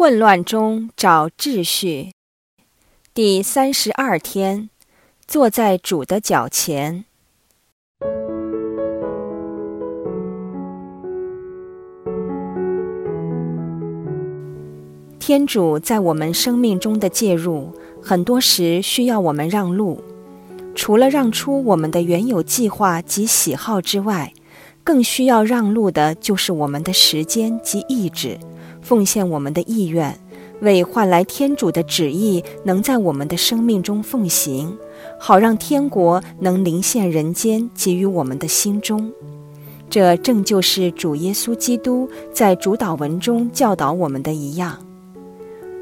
混乱中找秩序。第三十二天，坐在主的脚前。天主在我们生命中的介入，很多时需要我们让路。除了让出我们的原有计划及喜好之外，更需要让路的就是我们的时间及意志，奉献我们的意愿，为换来天主的旨意能在我们的生命中奉行，好让天国能临现人间，给予我们的心中。这正就是主耶稣基督在主导文中教导我们的一样。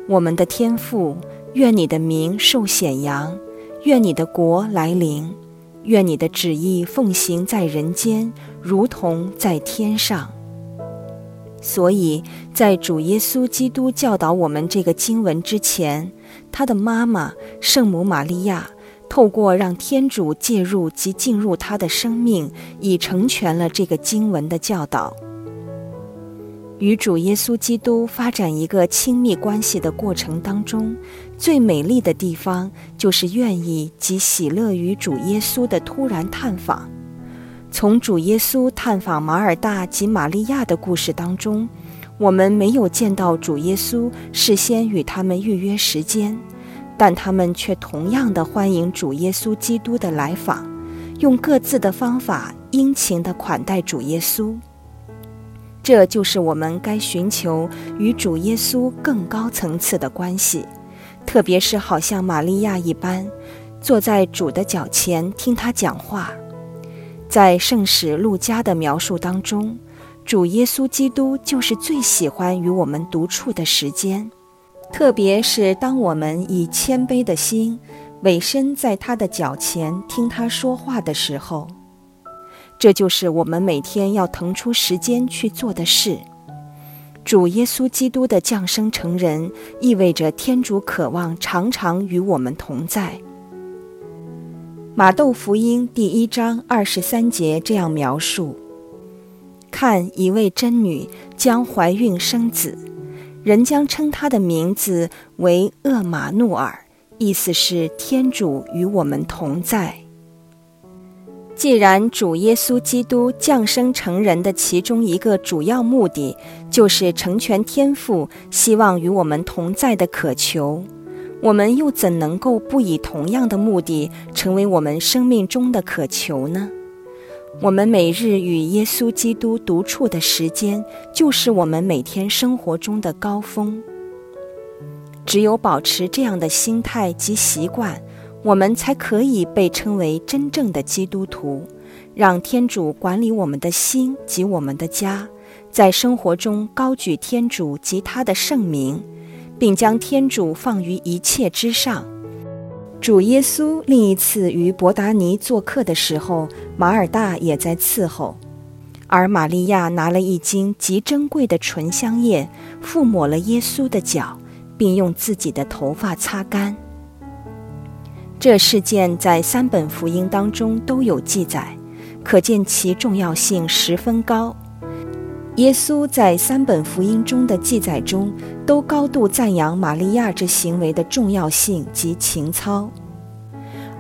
我们的天父，愿你的名受显扬。愿你的国来临，愿你的旨意奉行在人间，如同在天上。所以在主耶稣基督教导我们这个经文之前，他的妈妈圣母玛利亚透过让天主介入及进入他的生命，已成全了这个经文的教导。与主耶稣基督发展一个亲密关系的过程当中，最美丽的地方就是愿意及喜乐于主耶稣的突然探访。从主耶稣探访马尔大及玛利亚的故事当中，我们没有见到主耶稣事先与他们预约时间，但他们却同样的欢迎主耶稣基督的来访，用各自的方法殷勤地款待主耶稣。这就是我们该寻求与主耶稣更高层次的关系，特别是好像玛利亚一般，坐在主的脚前听他讲话。在圣史路加的描述当中，主耶稣基督就是最喜欢与我们独处的时间，特别是当我们以谦卑的心委身在他的脚前听他说话的时候。这就是我们每天要腾出时间去做的事。主耶稣基督的降生成人，意味着天主渴望常常与我们同在。马窦福音第一章二十三节这样描述：看，一位真女将怀孕生子，人将称他的名字为厄马努尔，意思是天主与我们同在。既然主耶稣基督降生成人的其中一个主要目的，就是成全天父希望与我们同在的渴求，我们又怎能够不以同样的目的成为我们生命中的渴求呢？我们每日与耶稣基督独处的时间，就是我们每天生活中的高峰。只有保持这样的心态及习惯。我们才可以被称为真正的基督徒，让天主管理我们的心及我们的家，在生活中高举天主及他的圣名，并将天主放于一切之上。主耶稣另一次于伯达尼做客的时候，马尔大也在伺候，而玛利亚拿了一斤极珍贵的醇香液，覆抹了耶稣的脚，并用自己的头发擦干。这事件在三本福音当中都有记载，可见其重要性十分高。耶稣在三本福音中的记载中，都高度赞扬玛利亚这行为的重要性及情操，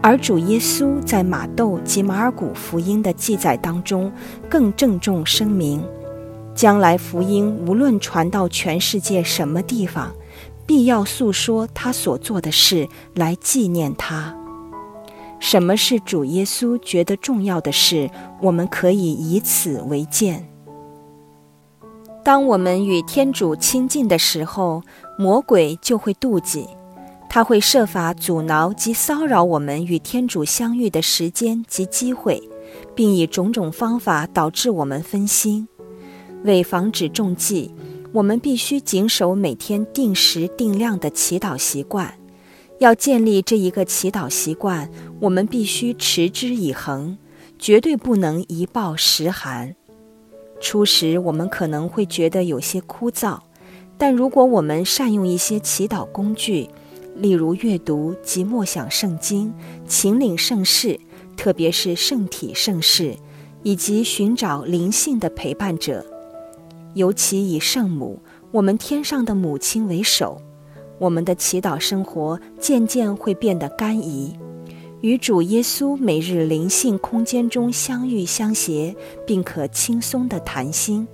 而主耶稣在马窦及马尔谷福音的记载当中，更郑重声明，将来福音无论传到全世界什么地方。必要诉说他所做的事来纪念他。什么是主耶稣觉得重要的事？我们可以以此为鉴。当我们与天主亲近的时候，魔鬼就会妒忌，他会设法阻挠及骚扰我们与天主相遇的时间及机会，并以种种方法导致我们分心。为防止中计。我们必须谨守每天定时定量的祈祷习惯。要建立这一个祈祷习惯，我们必须持之以恒，绝对不能一暴十寒。初时我们可能会觉得有些枯燥，但如果我们善用一些祈祷工具，例如阅读及默想圣经、请领圣事，特别是圣体圣事，以及寻找灵性的陪伴者。尤其以圣母我们天上的母亲为首，我们的祈祷生活渐渐会变得甘怡，与主耶稣每日灵性空间中相遇相携，并可轻松的谈心，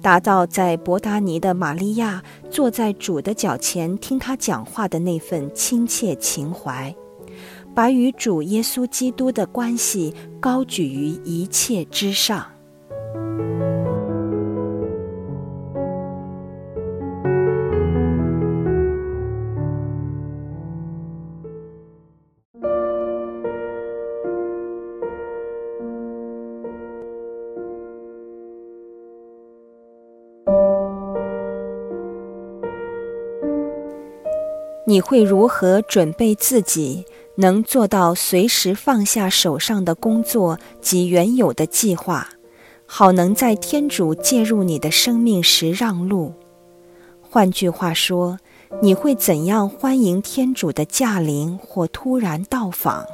达到在伯达尼的玛利亚坐在主的脚前听他讲话的那份亲切情怀，把与主耶稣基督的关系高举于一切之上。你会如何准备自己，能做到随时放下手上的工作及原有的计划，好能在天主介入你的生命时让路？换句话说，你会怎样欢迎天主的驾临或突然到访？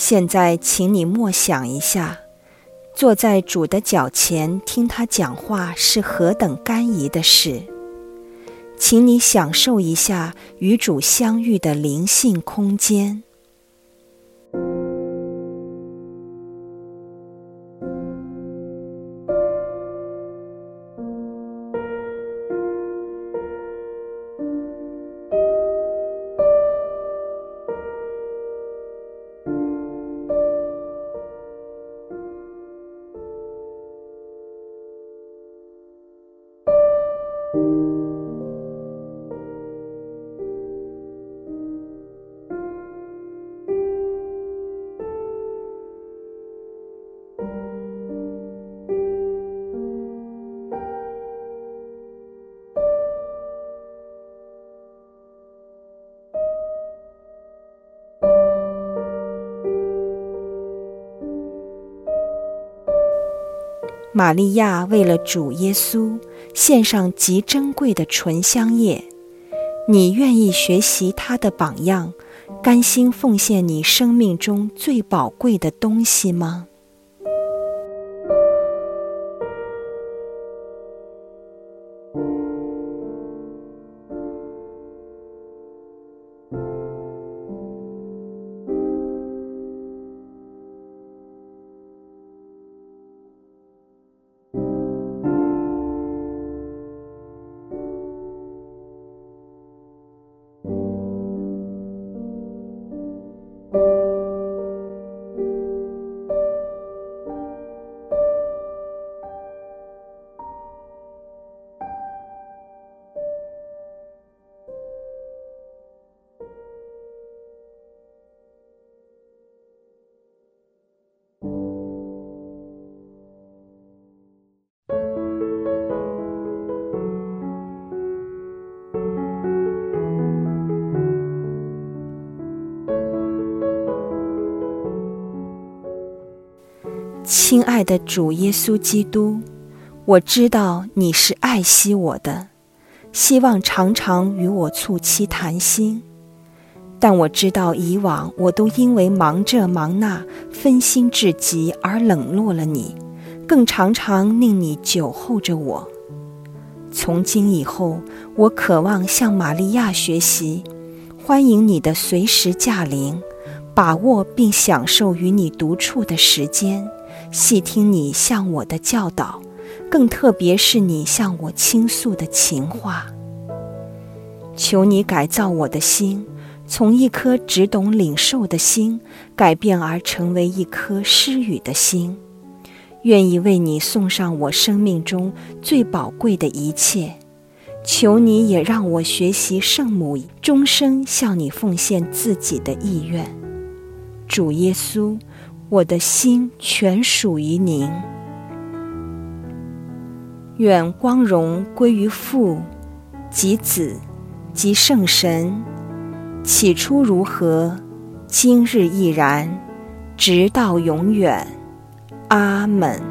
现在，请你默想一下，坐在主的脚前听他讲话是何等甘怡的事。请你享受一下与主相遇的灵性空间。玛利亚为了主耶稣献上极珍贵的纯香液，你愿意学习他的榜样，甘心奉献你生命中最宝贵的东西吗？亲爱的主耶稣基督，我知道你是爱惜我的，希望常常与我促膝谈心。但我知道以往我都因为忙这忙那，分心至极而冷落了你，更常常令你久候着我。从今以后，我渴望向玛利亚学习，欢迎你的随时驾临，把握并享受与你独处的时间。细听你向我的教导，更特别是你向我倾诉的情话。求你改造我的心，从一颗只懂领受的心，改变而成为一颗施予的心，愿意为你送上我生命中最宝贵的一切。求你也让我学习圣母终生向你奉献自己的意愿。主耶稣，我的心全属于您。愿光荣归于父、及子、及圣神。起初如何，今日亦然，直到永远。阿门。